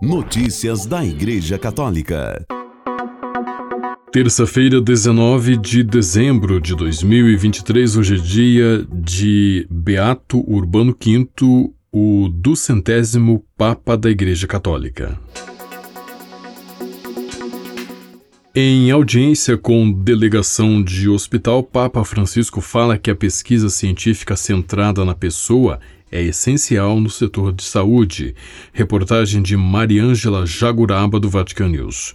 Notícias da Igreja Católica. Terça-feira, 19 de dezembro de 2023, hoje é dia de Beato Urbano V, o duzentésimo Papa da Igreja Católica. Em audiência com delegação de hospital, Papa Francisco fala que a pesquisa científica centrada na pessoa é essencial no setor de saúde. Reportagem de Mariângela Jaguraba, do Vatican News.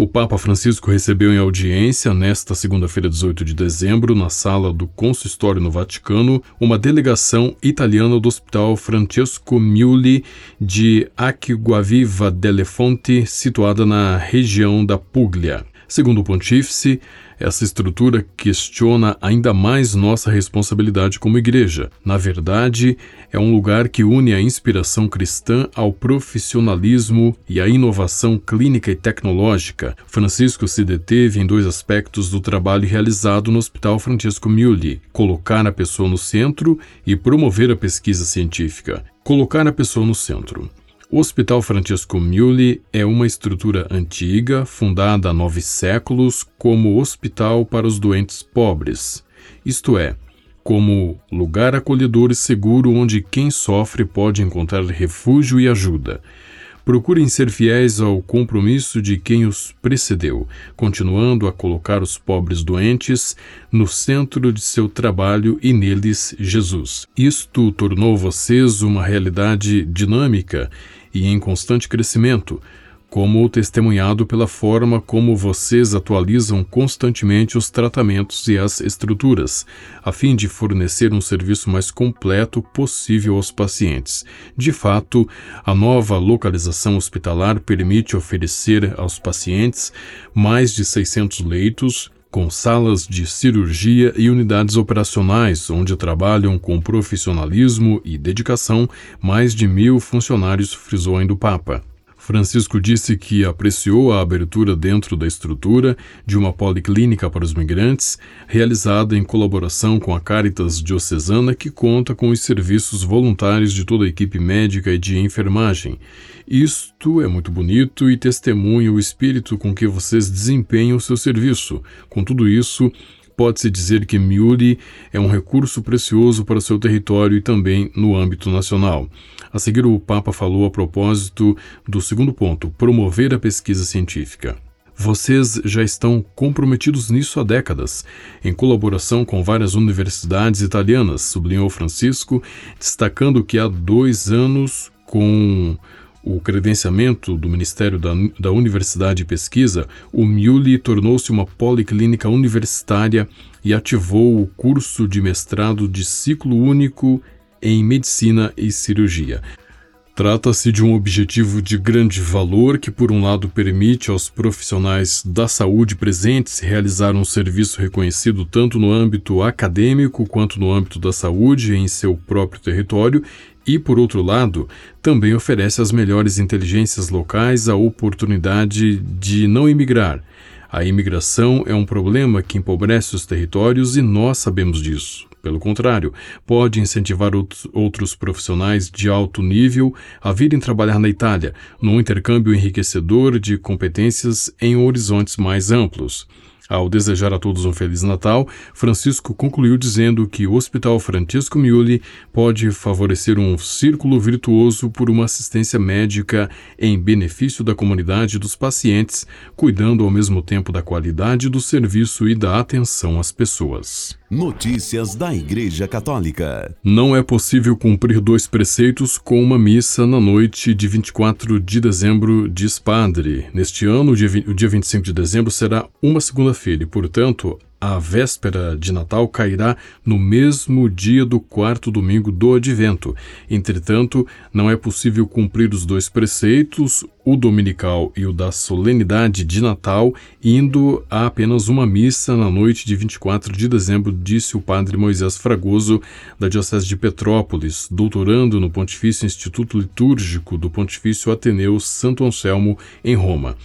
O Papa Francisco recebeu em audiência, nesta segunda-feira, 18 de dezembro, na sala do Consistório no Vaticano, uma delegação italiana do Hospital Francesco Miuli de Acquaviva delle Fonti, situada na região da Puglia. Segundo o pontífice, essa estrutura questiona ainda mais nossa responsabilidade como igreja. Na verdade, é um lugar que une a inspiração cristã ao profissionalismo e à inovação clínica e tecnológica. Francisco se deteve em dois aspectos do trabalho realizado no Hospital Francisco Miuli: colocar a pessoa no centro e promover a pesquisa científica. Colocar a pessoa no centro. O Hospital Francisco Miuli é uma estrutura antiga, fundada há nove séculos como hospital para os doentes pobres, isto é, como lugar acolhedor e seguro onde quem sofre pode encontrar refúgio e ajuda. Procurem ser fiéis ao compromisso de quem os precedeu, continuando a colocar os pobres doentes no centro de seu trabalho e neles Jesus. Isto tornou vocês uma realidade dinâmica e em constante crescimento, como testemunhado pela forma como vocês atualizam constantemente os tratamentos e as estruturas, a fim de fornecer um serviço mais completo possível aos pacientes. De fato, a nova localização hospitalar permite oferecer aos pacientes mais de 600 leitos, com salas de cirurgia e unidades operacionais, onde trabalham com profissionalismo e dedicação mais de mil funcionários, frisou ainda o Papa. Francisco disse que apreciou a abertura dentro da estrutura de uma policlínica para os migrantes, realizada em colaboração com a Caritas Diocesana, que conta com os serviços voluntários de toda a equipe médica e de enfermagem. Isto é muito bonito e testemunha o espírito com que vocês desempenham o seu serviço. Com tudo isso, pode-se dizer que Miuri é um recurso precioso para seu território e também no âmbito nacional. A seguir, o Papa falou a propósito do segundo ponto: promover a pesquisa científica. Vocês já estão comprometidos nisso há décadas, em colaboração com várias universidades italianas, sublinhou Francisco, destacando que há dois anos, com o credenciamento do Ministério da, da Universidade e Pesquisa, o MIULI tornou-se uma policlínica universitária e ativou o curso de mestrado de ciclo único em medicina e cirurgia. Trata-se de um objetivo de grande valor que, por um lado, permite aos profissionais da saúde presentes realizar um serviço reconhecido tanto no âmbito acadêmico quanto no âmbito da saúde em seu próprio território, e, por outro lado, também oferece às melhores inteligências locais a oportunidade de não imigrar. A imigração é um problema que empobrece os territórios e nós sabemos disso. Pelo contrário, pode incentivar outros profissionais de alto nível a virem trabalhar na Itália, num intercâmbio enriquecedor de competências em horizontes mais amplos. Ao desejar a todos um Feliz Natal, Francisco concluiu dizendo que o Hospital Francisco Miuli pode favorecer um círculo virtuoso por uma assistência médica em benefício da comunidade e dos pacientes, cuidando ao mesmo tempo da qualidade do serviço e da atenção às pessoas. Notícias da Igreja Católica. Não é possível cumprir dois preceitos com uma missa na noite de 24 de dezembro, diz Padre. Neste ano, o dia, o dia 25 de dezembro será uma segunda-feira e, portanto, a véspera de Natal cairá no mesmo dia do quarto domingo do advento. Entretanto, não é possível cumprir os dois preceitos, o dominical e o da solenidade de Natal, indo a apenas uma missa na noite de 24 de dezembro, disse o padre Moisés Fragoso, da Diocese de Petrópolis, doutorando no Pontifício Instituto Litúrgico do Pontifício Ateneu Santo Anselmo, em Roma.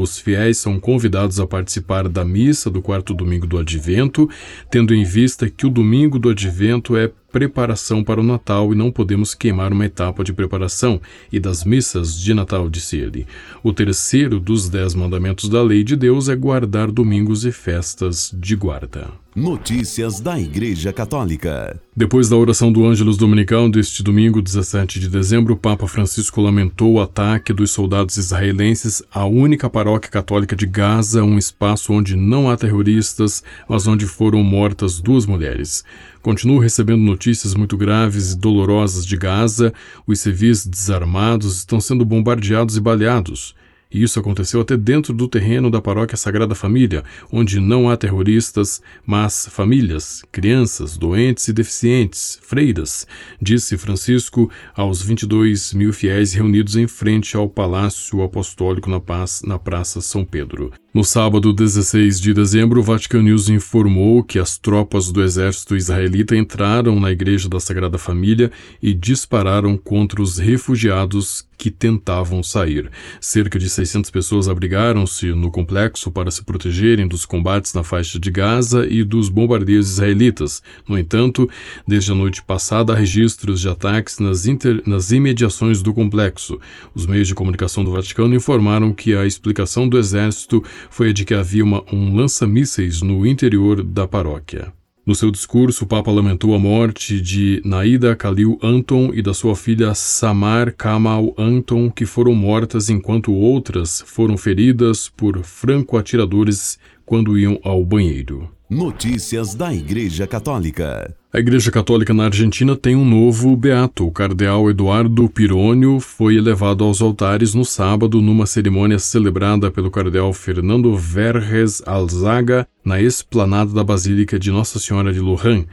Os fiéis são convidados a participar da missa do quarto domingo do Advento, tendo em vista que o domingo do Advento é preparação para o Natal e não podemos queimar uma etapa de preparação e das missas de Natal, disse ele. O terceiro dos dez mandamentos da lei de Deus é guardar domingos e festas de guarda. Notícias da Igreja Católica. Depois da oração do Ângelus Dominical deste domingo, 17 de dezembro, o Papa Francisco lamentou o ataque dos soldados israelenses à única paróquia católica de Gaza, um espaço onde não há terroristas, mas onde foram mortas duas mulheres. Continuo recebendo notícias muito graves e dolorosas de Gaza. Os civis desarmados estão sendo bombardeados e baleados. E isso aconteceu até dentro do terreno da paróquia Sagrada Família, onde não há terroristas, mas famílias, crianças, doentes e deficientes, freiras, disse Francisco aos 22 mil fiéis reunidos em frente ao Palácio Apostólico na, Paz, na Praça São Pedro. No sábado 16 de dezembro, o Vatican News informou que as tropas do exército israelita entraram na Igreja da Sagrada Família e dispararam contra os refugiados que tentavam sair. Cerca de 600 pessoas abrigaram-se no complexo para se protegerem dos combates na faixa de Gaza e dos bombardeios israelitas. No entanto, desde a noite passada há registros de ataques nas, inter... nas imediações do complexo. Os meios de comunicação do Vaticano informaram que a explicação do exército foi a de que havia uma, um lança-mísseis no interior da paróquia. No seu discurso, o Papa lamentou a morte de Naida Khalil Anton e da sua filha Samar Kamal Anton, que foram mortas enquanto outras foram feridas por franco-atiradores quando iam ao banheiro. Notícias da Igreja Católica. A Igreja Católica na Argentina tem um novo beato. O cardeal Eduardo Pirônio foi elevado aos altares no sábado numa cerimônia celebrada pelo cardeal Fernando Verges Alzaga na esplanada da Basílica de Nossa Senhora de Luján.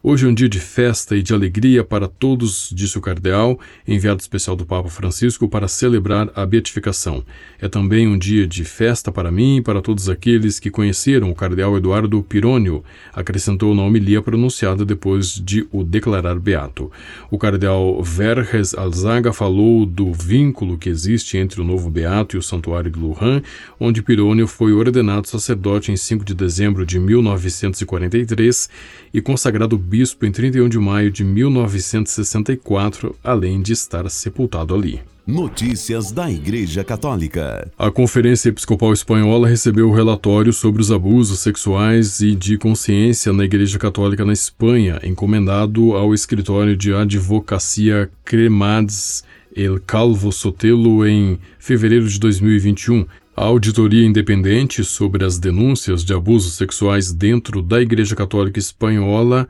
Hoje é um dia de festa e de alegria para todos, disse o cardeal, enviado especial do Papa Francisco para celebrar a beatificação. É também um dia de festa para mim e para todos aqueles que conheceram o cardeal Eduardo Pirônio, acrescentou na homilia pronunciada depois de o declarar beato. O cardeal Verges Alzaga falou do vínculo que existe entre o novo beato e o santuário de Lujan, onde Pirônio foi ordenado sacerdote em 5 de dezembro de 1943 e consagrado bispo em 31 de maio de 1964, além de estar sepultado ali. Notícias da Igreja Católica. A Conferência Episcopal Espanhola recebeu o relatório sobre os abusos sexuais e de consciência na Igreja Católica na Espanha, encomendado ao escritório de advocacia Cremades El Calvo Sotelo em fevereiro de 2021. A auditoria independente sobre as denúncias de abusos sexuais dentro da Igreja Católica Espanhola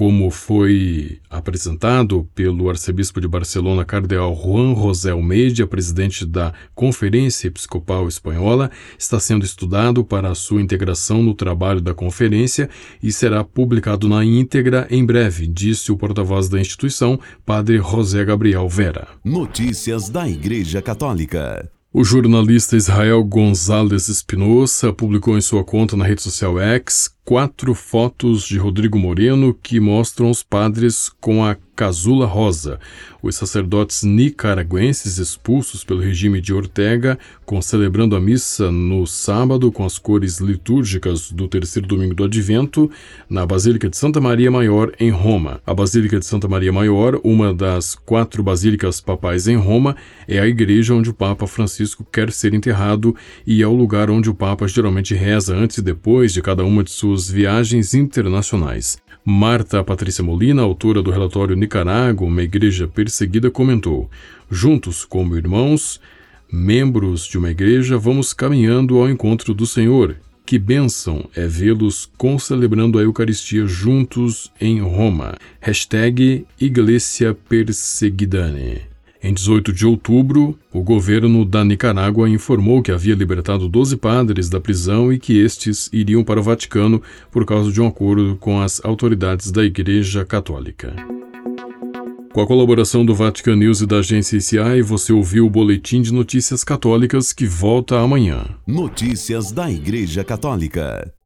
como foi apresentado pelo arcebispo de Barcelona, cardeal Juan José Almeida, presidente da Conferência Episcopal Espanhola, está sendo estudado para a sua integração no trabalho da conferência e será publicado na íntegra em breve, disse o porta-voz da instituição, padre José Gabriel Vera. Notícias da Igreja Católica. O jornalista Israel Gonzalez Espinosa publicou em sua conta na rede social X quatro fotos de Rodrigo Moreno que mostram os padres com a casula rosa, os sacerdotes nicaragüenses expulsos pelo regime de Ortega, com celebrando a missa no sábado com as cores litúrgicas do terceiro domingo do Advento, na Basílica de Santa Maria Maior, em Roma. A Basílica de Santa Maria Maior, uma das quatro basílicas papais em Roma, é a igreja onde o Papa Francisco quer ser enterrado e é o lugar onde o Papa geralmente reza antes e depois de cada uma de suas suas viagens internacionais. Marta Patrícia Molina, autora do relatório Nicarágua, uma igreja perseguida, comentou: Juntos, como irmãos, membros de uma igreja, vamos caminhando ao encontro do Senhor. Que bênção é vê-los concelebrando a Eucaristia juntos em Roma. Hashtag Iglesia Perseguidane. Em 18 de outubro, o governo da Nicarágua informou que havia libertado 12 padres da prisão e que estes iriam para o Vaticano por causa de um acordo com as autoridades da Igreja Católica. Com a colaboração do Vatican News e da agência ICI, você ouviu o Boletim de Notícias Católicas que volta amanhã. Notícias da Igreja Católica.